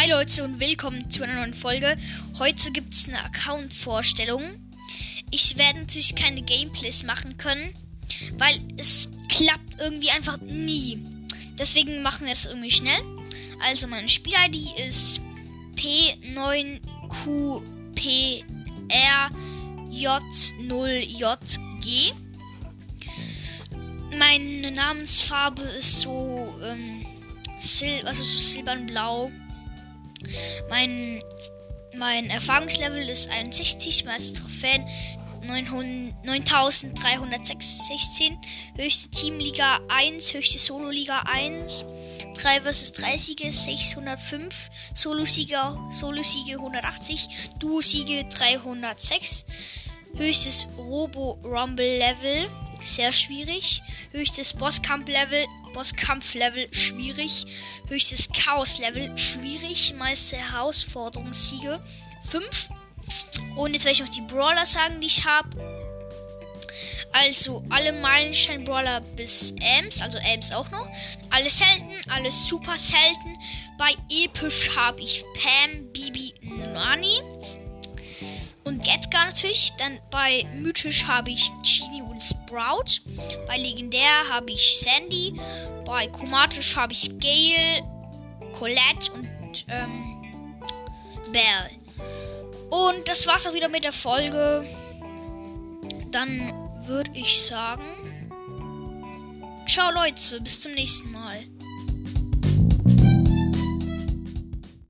Hi Leute und willkommen zu einer neuen Folge. Heute gibt es eine Account-Vorstellung. Ich werde natürlich keine Gameplays machen können, weil es klappt irgendwie einfach nie. Deswegen machen wir das irgendwie schnell. Also meine Spiel-ID ist P9QPRJ0JG. Meine Namensfarbe ist so, ähm, Sil also so silbernblau. Mein, mein Erfahrungslevel ist 61, mein Trophäen 9316, höchste Teamliga 1, höchste Solo-Liga 1, 3 vs 3 Siege 605, Solo-Siege Solo -Siege 180, Duo-Siege 306, höchstes Robo-Rumble-Level, sehr schwierig, höchstes Bosskampf-Level Bosskampf-Level schwierig. Höchstes Chaos-Level schwierig. Meiste Herausforderungssiege 5. Und jetzt werde ich noch die Brawler sagen, die ich habe. Also alle Meilenstein-Brawler bis Ems, also Ems auch noch. Alle selten, alle super selten. Bei episch habe ich Pam, Bibi, Nani und Edgar natürlich. Dann bei mythisch habe ich Genie Sprout. Bei legendär habe ich Sandy. Bei chromatisch habe ich Gale, Colette und ähm, Belle. Und das war's auch wieder mit der Folge. Dann würde ich sagen, ciao Leute, bis zum nächsten Mal.